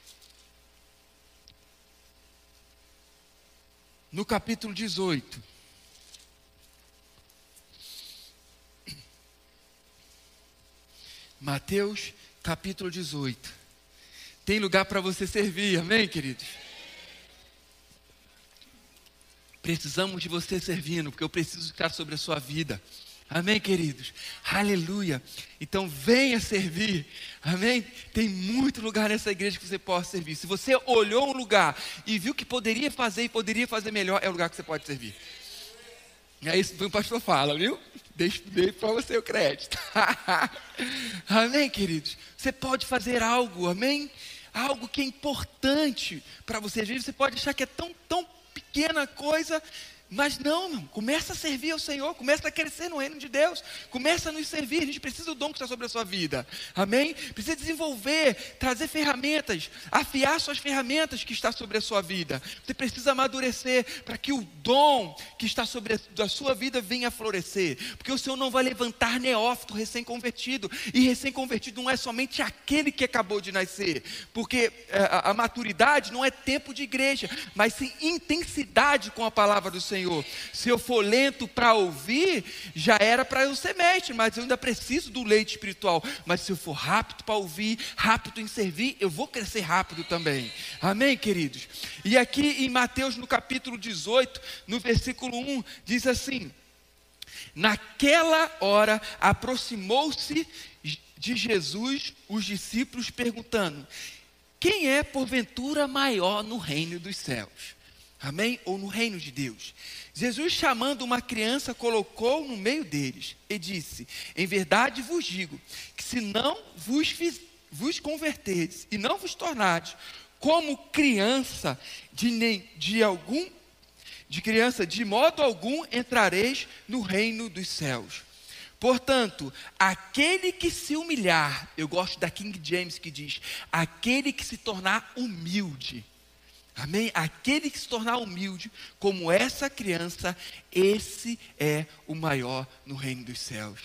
no capítulo 18. Mateus, capítulo 18. Tem lugar para você servir, amém, queridos? Precisamos de você servindo, porque eu preciso ficar sobre a sua vida. Amém, queridos? Aleluia. Então venha servir. Amém? Tem muito lugar nessa igreja que você possa servir. Se você olhou um lugar e viu que poderia fazer e poderia fazer melhor, é o lugar que você pode servir. É isso que o pastor fala, viu? Deixa, deixa para o crédito. amém, queridos? Você pode fazer algo, amém? Algo que é importante para você. Às vezes você pode achar que é tão, tão pequena coisa, mas não, não, começa a servir ao Senhor, começa a crescer no reino de Deus, começa a nos servir. A gente precisa do dom que está sobre a sua vida, amém? Precisa desenvolver, trazer ferramentas, afiar suas ferramentas que está sobre a sua vida. Você precisa amadurecer para que o dom que está sobre a sua vida venha a florescer, porque o Senhor não vai levantar neófito recém-convertido, e recém-convertido não é somente aquele que acabou de nascer, porque eh, a, a maturidade não é tempo de igreja, mas sim intensidade com a palavra do Senhor. Senhor. Se eu for lento para ouvir, já era para eu ser mestre, mas eu ainda preciso do leite espiritual. Mas se eu for rápido para ouvir, rápido em servir, eu vou crescer rápido também. Amém, queridos? E aqui em Mateus, no capítulo 18, no versículo 1, diz assim: Naquela hora aproximou-se de Jesus os discípulos perguntando: Quem é porventura maior no reino dos céus? Amém? Ou no reino de Deus. Jesus, chamando uma criança, colocou no meio deles e disse: Em verdade vos digo que se não vos, fiz, vos e não vos tornardes como criança de, nem, de algum de criança, de modo algum entrareis no reino dos céus. Portanto, aquele que se humilhar, eu gosto da King James que diz: aquele que se tornar humilde, Amém? Aquele que se tornar humilde, como essa criança, esse é o maior no reino dos céus.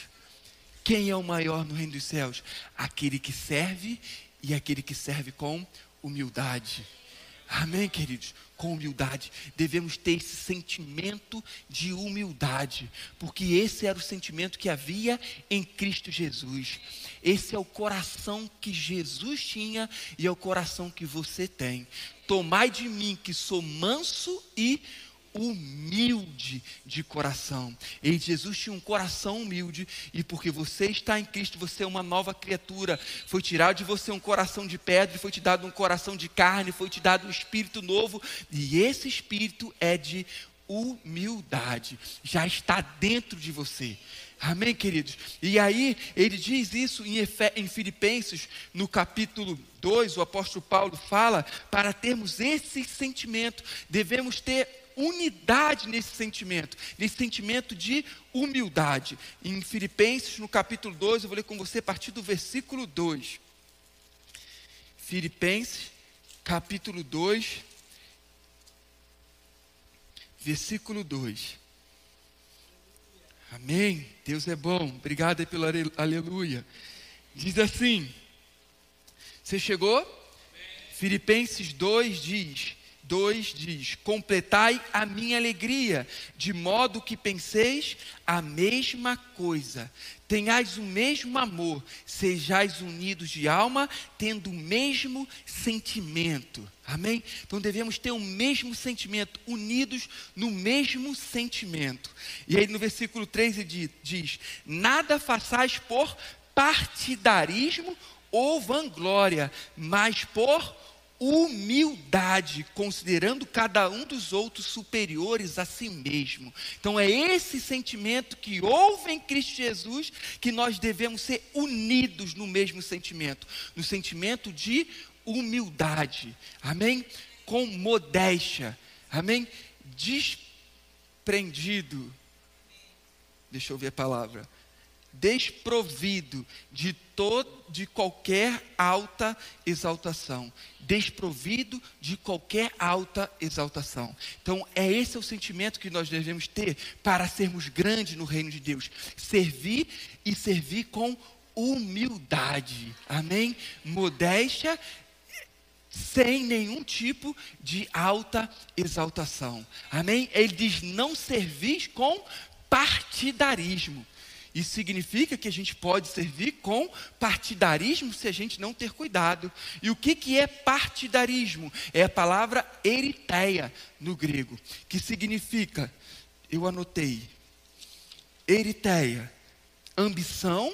Quem é o maior no reino dos céus? Aquele que serve e aquele que serve com humildade. Amém, queridos? Com humildade. Devemos ter esse sentimento de humildade, porque esse era o sentimento que havia em Cristo Jesus. Esse é o coração que Jesus tinha e é o coração que você tem. Tomai de mim que sou manso e humilde de coração. E Jesus tinha um coração humilde, e porque você está em Cristo, você é uma nova criatura. Foi tirado de você um coração de pedra, foi te dado um coração de carne, foi te dado um espírito novo, e esse espírito é de humildade, já está dentro de você. Amém, queridos? E aí, ele diz isso em, Efe, em Filipenses, no capítulo 2, o apóstolo Paulo fala: para termos esse sentimento, devemos ter unidade nesse sentimento, nesse sentimento de humildade. Em Filipenses, no capítulo 2, eu vou ler com você a partir do versículo 2. Filipenses, capítulo 2, versículo 2. Amém. Deus é bom. Obrigado pelo aleluia. Diz assim: Você chegou? Amém. Filipenses 2 diz: 2 diz: Completai a minha alegria, de modo que penseis a mesma coisa, tenhais o mesmo amor, sejais unidos de alma, tendo o mesmo sentimento. Amém? Então devemos ter o mesmo sentimento, unidos no mesmo sentimento. E aí no versículo 3 ele diz: Nada façais por partidarismo ou vanglória, mas por humildade, considerando cada um dos outros superiores a si mesmo. Então é esse sentimento que houve em Cristo Jesus que nós devemos ser unidos no mesmo sentimento, no sentimento de humildade. Amém? Com modéstia. Amém? Desprendido. Deixa eu ver a palavra desprovido de de qualquer alta exaltação, desprovido de qualquer alta exaltação. Então, é esse o sentimento que nós devemos ter para sermos grandes no reino de Deus, servir e servir com humildade. Amém? Modéstia sem nenhum tipo de alta exaltação. Amém? Ele diz: não servir com partidarismo. Isso significa que a gente pode servir com partidarismo se a gente não ter cuidado. E o que, que é partidarismo? É a palavra eritéia no grego, que significa, eu anotei, eritéia, ambição,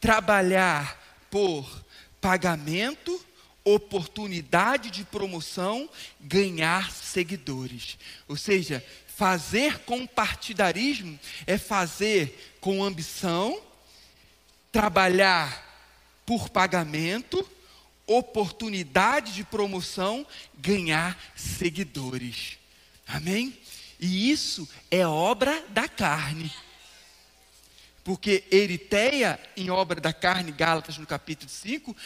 trabalhar por pagamento, oportunidade de promoção, ganhar seguidores. Ou seja, Fazer com partidarismo é fazer com ambição, trabalhar por pagamento, oportunidade de promoção, ganhar seguidores. Amém? E isso é obra da carne. Porque eritéia, em obra da carne, Gálatas no capítulo 5,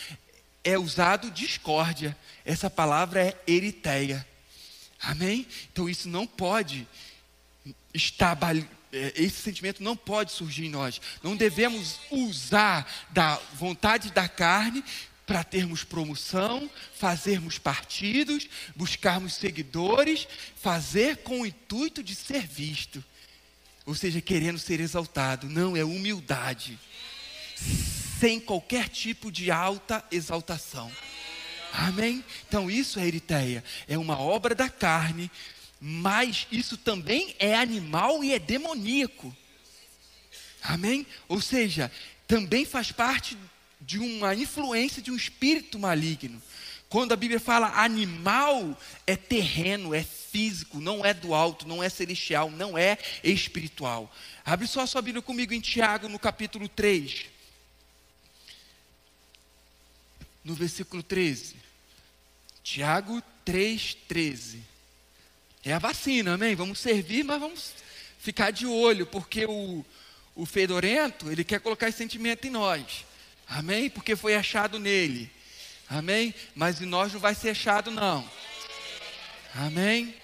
é usado discórdia. Essa palavra é eritéia. Amém? Então isso não pode estar esse sentimento não pode surgir em nós. Não devemos usar da vontade da carne para termos promoção, fazermos partidos, buscarmos seguidores, fazer com o intuito de ser visto. Ou seja, querendo ser exaltado. Não, é humildade. Sem qualquer tipo de alta exaltação. Amém? Então isso é eritéia, é uma obra da carne, mas isso também é animal e é demoníaco. Amém? Ou seja, também faz parte de uma influência de um espírito maligno. Quando a Bíblia fala animal, é terreno, é físico, não é do alto, não é celestial, não é espiritual. Abre só a sua Bíblia comigo em Tiago, no capítulo 3. No versículo 13. Tiago 3,13. É a vacina, amém? Vamos servir, mas vamos ficar de olho, porque o, o fedorento, ele quer colocar esse sentimento em nós. Amém? Porque foi achado nele. Amém? Mas em nós não vai ser achado, não. Amém?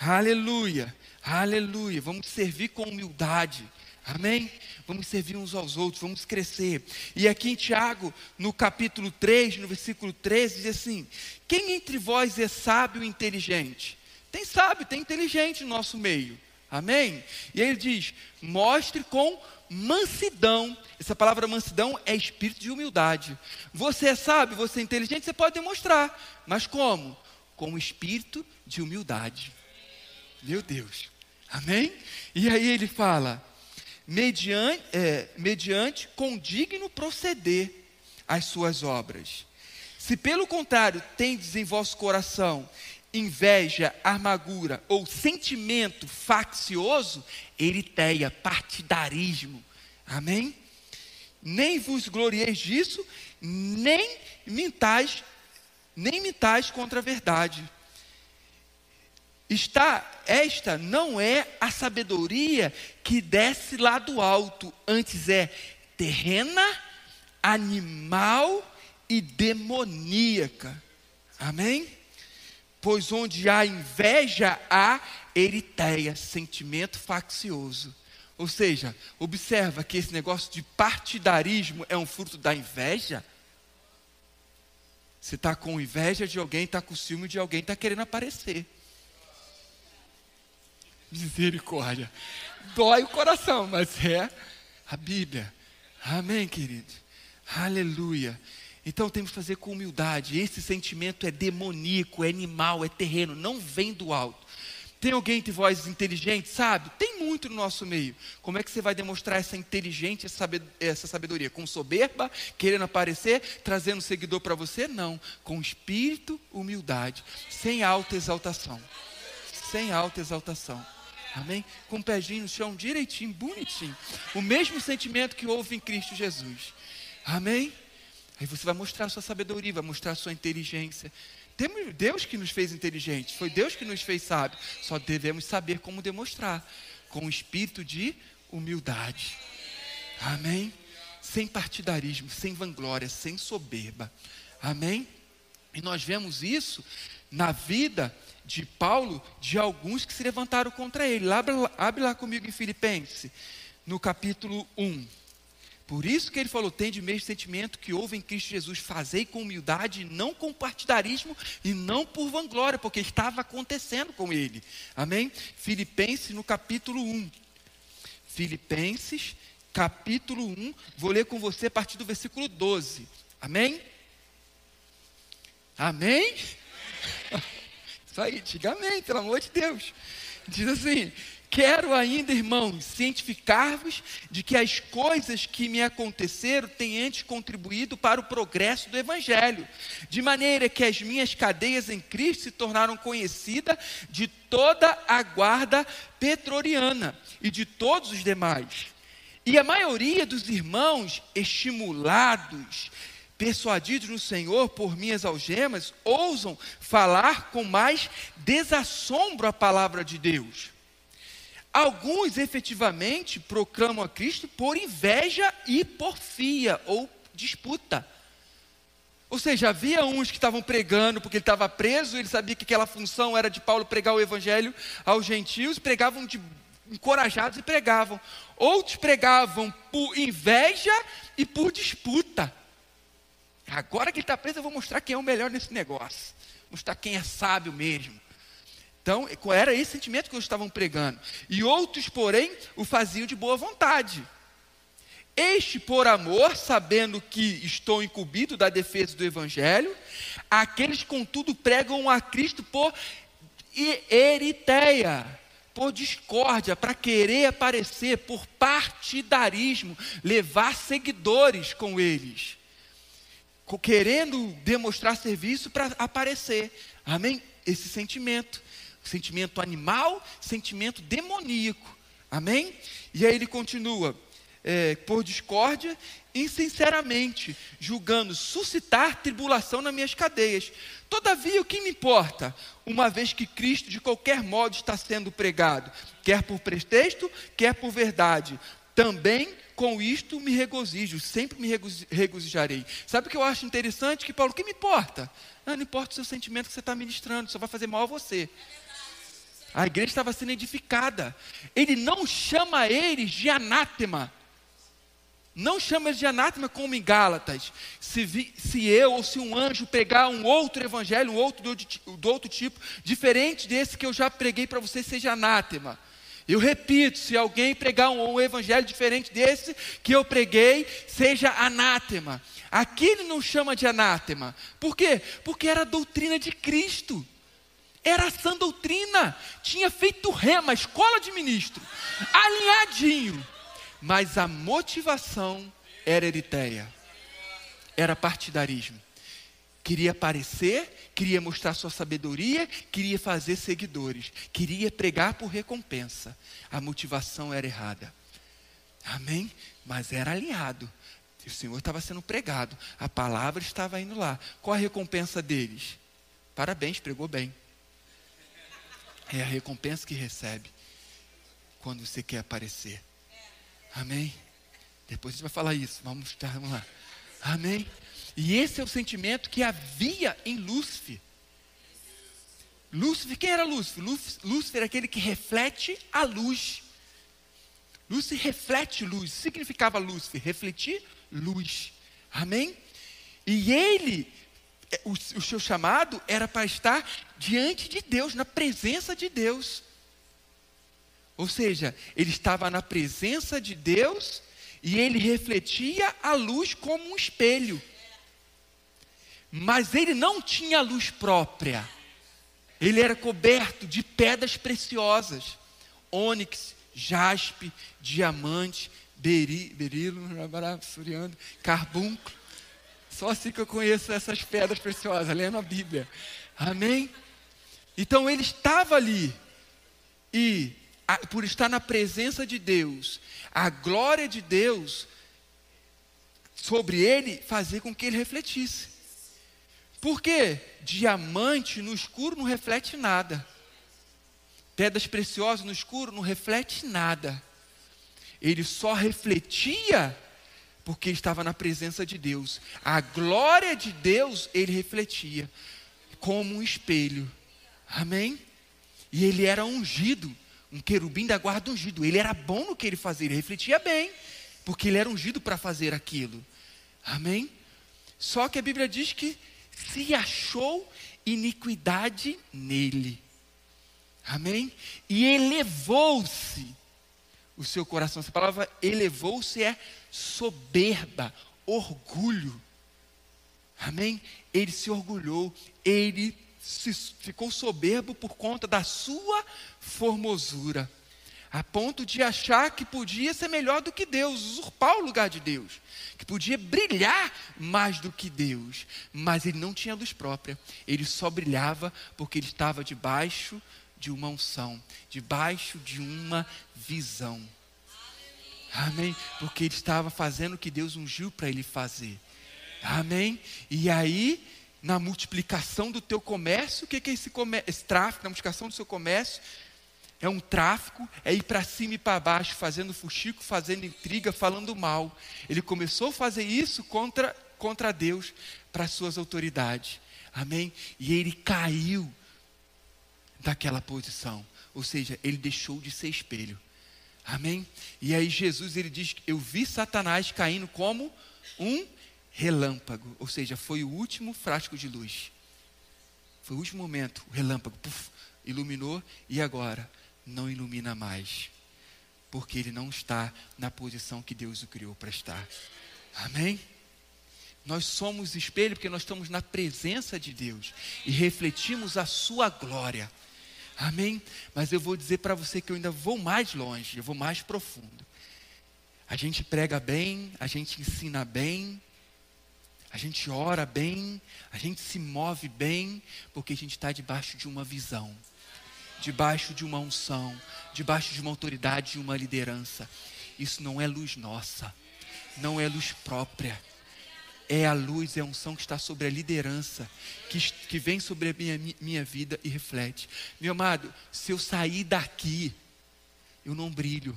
Aleluia. Aleluia. Vamos servir com humildade. Amém? Vamos servir uns aos outros, vamos crescer. E aqui em Tiago, no capítulo 3, no versículo 13, diz assim: Quem entre vós é sábio e inteligente? Tem sábio, tem inteligente no nosso meio. Amém? E ele diz: mostre com mansidão. Essa palavra mansidão é espírito de humildade. Você é sábio, você é inteligente, você pode demonstrar. Mas como? Com o espírito de humildade. Meu Deus. Amém? E aí ele fala: mediante, é, mediante condigno proceder as suas obras. Se pelo contrário tendes em vosso coração inveja, amargura ou sentimento faccioso, eritéia, partidarismo. Amém? Nem vos glorieis disso, nem mintais, nem mintais contra a verdade. Está, esta não é a sabedoria que desce lá do alto, antes é terrena, animal e demoníaca. Amém? Pois onde há inveja, há eritéia, sentimento faccioso. Ou seja, observa que esse negócio de partidarismo é um fruto da inveja. Você está com inveja de alguém, está com ciúme de alguém, está querendo aparecer. Misericórdia. Dói o coração, mas é a Bíblia. Amém, querido? Aleluia. Então temos que fazer com humildade. Esse sentimento é demoníaco, é animal, é terreno, não vem do alto. Tem alguém de voz inteligente, sabe? Tem muito no nosso meio. Como é que você vai demonstrar essa inteligência, essa sabedoria? Com soberba, querendo aparecer, trazendo seguidor para você? Não. Com espírito, humildade, sem alta exaltação. Sem alta exaltação. Amém? Com o pezinho no chão direitinho, bonitinho. O mesmo sentimento que houve em Cristo Jesus. Amém? Aí você vai mostrar a sua sabedoria, vai mostrar a sua inteligência. Deus que nos fez inteligentes, foi Deus que nos fez sábios. Só devemos saber como demonstrar, com um espírito de humildade. Amém? Sem partidarismo, sem vanglória, sem soberba. Amém? E nós vemos isso na vida de Paulo, de alguns que se levantaram contra ele. Abre, abre lá comigo em Filipenses, no capítulo 1. Por isso que ele falou: tem de mesmo sentimento que houve em Cristo Jesus, fazei com humildade, não com partidarismo e não por vanglória, porque estava acontecendo com ele. Amém? Filipenses no capítulo 1. Filipenses, capítulo 1, vou ler com você a partir do versículo 12. Amém? Amém? Isso aí, diga amém, pelo amor de Deus. Diz assim: Quero ainda, irmãos, cientificar-vos de que as coisas que me aconteceram têm antes contribuído para o progresso do Evangelho, de maneira que as minhas cadeias em Cristo se tornaram conhecidas de toda a guarda petroriana e de todos os demais. E a maioria dos irmãos, estimulados, persuadidos no Senhor por minhas algemas, ousam falar com mais desassombro a palavra de Deus Alguns efetivamente proclamam a Cristo por inveja e porfia ou disputa. Ou seja, havia uns que estavam pregando porque ele estava preso, ele sabia que aquela função era de Paulo pregar o evangelho aos gentios, pregavam de encorajados e pregavam. Outros pregavam por inveja e por disputa. Agora que ele está preso, eu vou mostrar quem é o melhor nesse negócio. Mostrar quem é sábio mesmo. Então, era esse sentimento que eles estavam pregando. E outros, porém, o faziam de boa vontade. Este por amor, sabendo que estou incumbido da defesa do Evangelho, aqueles, contudo, pregam a Cristo por eritéia, por discórdia, para querer aparecer, por partidarismo, levar seguidores com eles, querendo demonstrar serviço para aparecer. Amém? Esse sentimento sentimento animal, sentimento demoníaco. Amém? E aí ele continua, é, por discórdia, insinceramente, julgando suscitar tribulação nas minhas cadeias. Todavia, o que me importa? Uma vez que Cristo, de qualquer modo, está sendo pregado, quer por pretexto, quer por verdade. Também com isto me regozijo, sempre me regozijarei. Sabe o que eu acho interessante? Que Paulo, o que me importa? Não, não importa o seu sentimento que você está ministrando, só vai fazer mal a você. A igreja estava sendo edificada. Ele não chama eles de anátema. Não chama eles de anátema como em Gálatas. Se, vi, se eu ou se um anjo pegar um outro evangelho, um outro do, do outro tipo, diferente desse que eu já preguei para você, seja anátema. Eu repito, se alguém pregar um, um, evangelho diferente desse que eu preguei, seja anátema. Aqui ele não chama de anátema. Por quê? Porque era a doutrina de Cristo. Era a sã doutrina, tinha feito rema, escola de ministro, alinhadinho, mas a motivação era eritéia, era partidarismo. Queria aparecer, queria mostrar sua sabedoria, queria fazer seguidores, queria pregar por recompensa. A motivação era errada. Amém? Mas era alinhado. O Senhor estava sendo pregado, a palavra estava indo lá. Qual a recompensa deles? Parabéns, pregou bem. É a recompensa que recebe quando você quer aparecer. Amém? Depois a gente vai falar isso. Vamos, vamos lá. Amém? E esse é o sentimento que havia em Lúcifer. Lúcifer, quem era Lúcifer? Lúcifer é aquele que reflete a luz. Lúcifer reflete luz. Significava Lúcifer? Refletir luz. Amém? E ele, o, o seu chamado era para estar diante de Deus, na presença de Deus. Ou seja, ele estava na presença de Deus e ele refletia a luz como um espelho. Mas ele não tinha luz própria. Ele era coberto de pedras preciosas: ônix, jaspe, diamante, beri, berilo, carbúnculo. Só assim que eu conheço essas pedras preciosas, lendo a Bíblia. Amém? Então ele estava ali e por estar na presença de Deus, a glória de Deus sobre ele fazia com que ele refletisse. Por quê? Diamante no escuro não reflete nada. Pedras preciosas no escuro não reflete nada. Ele só refletia porque estava na presença de Deus. A glória de Deus ele refletia como um espelho. Amém? E ele era ungido um querubim da guarda ungido. Ele era bom no que ele fazia, ele refletia bem, porque ele era ungido para fazer aquilo. Amém? Só que a Bíblia diz que se achou iniquidade nele. Amém? E elevou-se o seu coração. Essa palavra elevou-se é soberba, orgulho. Amém? Ele se orgulhou, ele se, ficou soberbo por conta da sua formosura, a ponto de achar que podia ser melhor do que Deus, usurpar o lugar de Deus, que podia brilhar mais do que Deus, mas ele não tinha luz própria, ele só brilhava porque ele estava debaixo de uma unção, debaixo de uma visão. Amém? Porque ele estava fazendo o que Deus ungiu para ele fazer. Amém? E aí na multiplicação do teu comércio. O que é esse, esse tráfico, na multiplicação do seu comércio? É um tráfico, é ir para cima e para baixo, fazendo fuxico, fazendo intriga, falando mal. Ele começou a fazer isso contra, contra Deus, para as suas autoridades. Amém? E ele caiu daquela posição. Ou seja, ele deixou de ser espelho. Amém? E aí Jesus ele diz: Eu vi Satanás caindo como um relâmpago, ou seja, foi o último frasco de luz. Foi o último momento, o relâmpago, puff, iluminou e agora não ilumina mais. Porque ele não está na posição que Deus o criou para estar. Amém? Nós somos espelho porque nós estamos na presença de Deus e refletimos a sua glória. Amém? Mas eu vou dizer para você que eu ainda vou mais longe, eu vou mais profundo. A gente prega bem, a gente ensina bem, a gente ora bem, a gente se move bem, porque a gente está debaixo de uma visão, debaixo de uma unção, debaixo de uma autoridade, de uma liderança. Isso não é luz nossa, não é luz própria. É a luz, é a unção que está sobre a liderança, que, que vem sobre a minha, minha vida e reflete. Meu amado, se eu sair daqui, eu não brilho.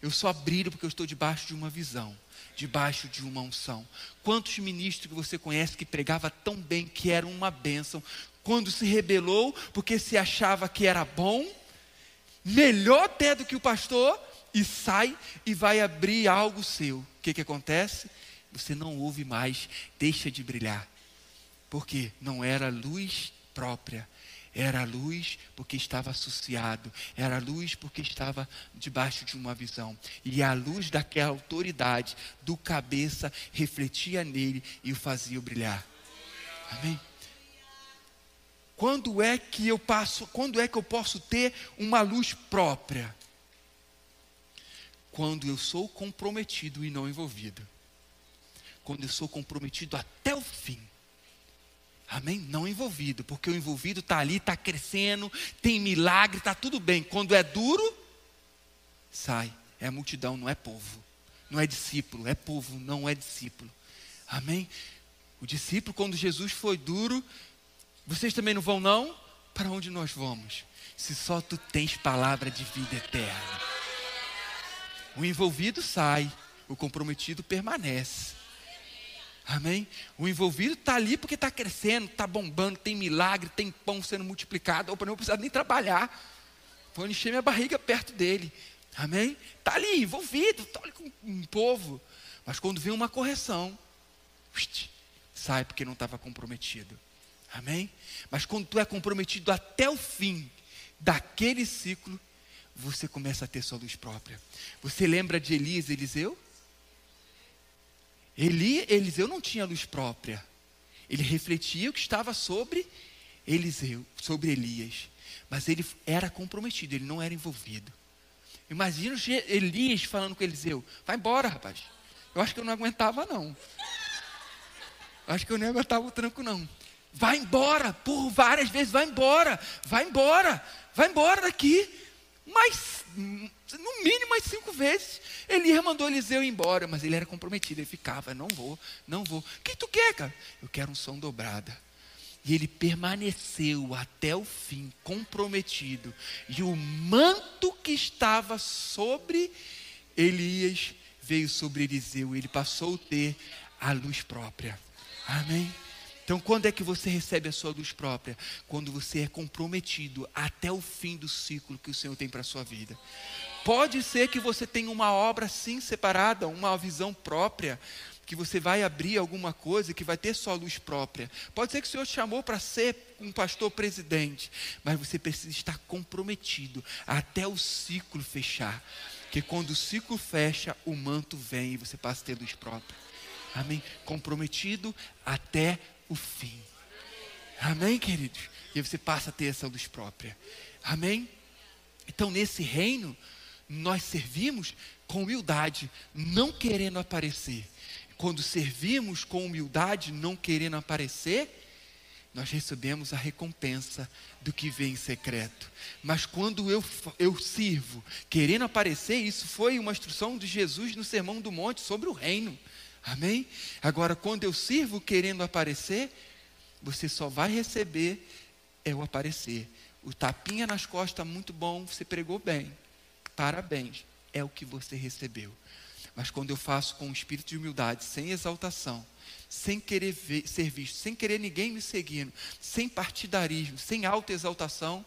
Eu só brilho porque eu estou debaixo de uma visão debaixo de uma unção. Quantos ministros que você conhece que pregava tão bem que era uma bênção, quando se rebelou porque se achava que era bom, melhor até do que o pastor, e sai e vai abrir algo seu. O que, que acontece? Você não ouve mais, deixa de brilhar. Porque não era luz própria, era luz porque estava associado, era luz porque estava debaixo de uma visão. E a luz daquela autoridade do cabeça refletia nele e o fazia brilhar. Amém? Quando é que eu passo, quando é que eu posso ter uma luz própria? Quando eu sou comprometido e não envolvido. Quando eu sou comprometido até o fim. Amém? Não envolvido, porque o envolvido está ali, está crescendo, tem milagre, está tudo bem. Quando é duro, sai. É multidão, não é povo. Não é discípulo, é povo, não é discípulo. Amém? O discípulo, quando Jesus foi duro, vocês também não vão, não? Para onde nós vamos? Se só tu tens palavra de vida eterna. O envolvido sai, o comprometido permanece. Amém? O envolvido está ali porque está crescendo, está bombando, tem milagre, tem pão sendo multiplicado. Opa, não precisa nem trabalhar. Vou encher minha barriga perto dele. Amém? Está ali, envolvido, está ali com um povo. Mas quando vem uma correção, sai porque não estava comprometido. Amém? Mas quando tu é comprometido até o fim daquele ciclo, você começa a ter sua luz própria. Você lembra de Elias e Eliseu? Eli, Eliseu não tinha luz própria. Ele refletia o que estava sobre Eliseu, sobre Elias. Mas ele era comprometido, ele não era envolvido. Imagina Elias falando com Eliseu: vai embora, rapaz. Eu acho que eu não aguentava, não. Eu acho que eu nem aguentava o tranco, não. Vai embora, por várias vezes, vai embora, vai embora, vai embora daqui. Mas, no mínimo, mais cinco vezes. Elias mandou Eliseu embora, mas ele era comprometido, ele ficava, não vou, não vou. O que tu quer, cara? Eu quero um som dobrada. E ele permaneceu até o fim, comprometido. E o manto que estava sobre Elias veio sobre Eliseu. Ele passou a ter a luz própria. Amém? Então, quando é que você recebe a sua luz própria? Quando você é comprometido até o fim do ciclo que o Senhor tem para a sua vida. Pode ser que você tenha uma obra sim separada, uma visão própria, que você vai abrir alguma coisa que vai ter sua luz própria. Pode ser que o Senhor te chamou para ser um pastor presidente, mas você precisa estar comprometido até o ciclo fechar. Porque quando o ciclo fecha, o manto vem e você passa a ter luz própria. Amém? Comprometido até o fim. Amém, queridos? E você passa a ter essa luz própria. Amém? Então, nesse reino, nós servimos com humildade, não querendo aparecer. Quando servimos com humildade, não querendo aparecer, nós recebemos a recompensa do que vem em secreto. Mas quando eu, eu sirvo querendo aparecer, isso foi uma instrução de Jesus no Sermão do Monte sobre o reino. Amém? Agora, quando eu sirvo querendo aparecer, você só vai receber é o aparecer. O tapinha nas costas, muito bom, você pregou bem. Parabéns, é o que você recebeu. Mas quando eu faço com um espírito de humildade, sem exaltação, sem querer ver, ser visto, sem querer ninguém me seguindo, sem partidarismo, sem alta exaltação,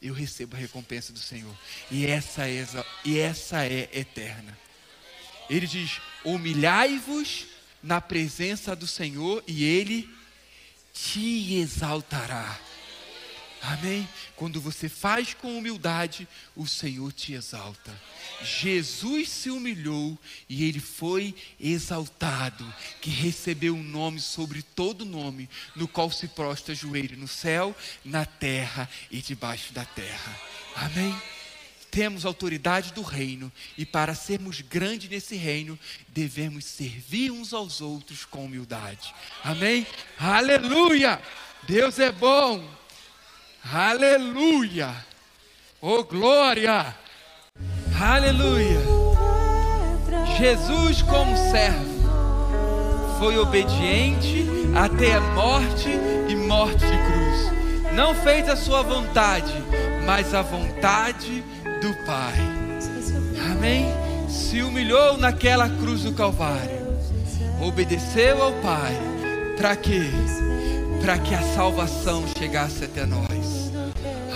eu recebo a recompensa do Senhor. E essa é, e essa é eterna. Ele diz: humilhai-vos na presença do Senhor e Ele te exaltará. Amém? Quando você faz com humildade, o Senhor te exalta. Jesus se humilhou e ele foi exaltado, que recebeu um nome sobre todo nome, no qual se prostra joelho no céu, na terra e debaixo da terra. Amém? temos autoridade do reino e para sermos grandes nesse reino, devemos servir uns aos outros com humildade. Amém? Aleluia! Deus é bom. Aleluia! Oh glória! Aleluia! Jesus como servo foi obediente até a morte e morte de cruz. Não fez a sua vontade, mas a vontade de do Pai. Amém? Se humilhou naquela cruz do Calvário. Obedeceu ao Pai. Para quê? Para que a salvação chegasse até nós.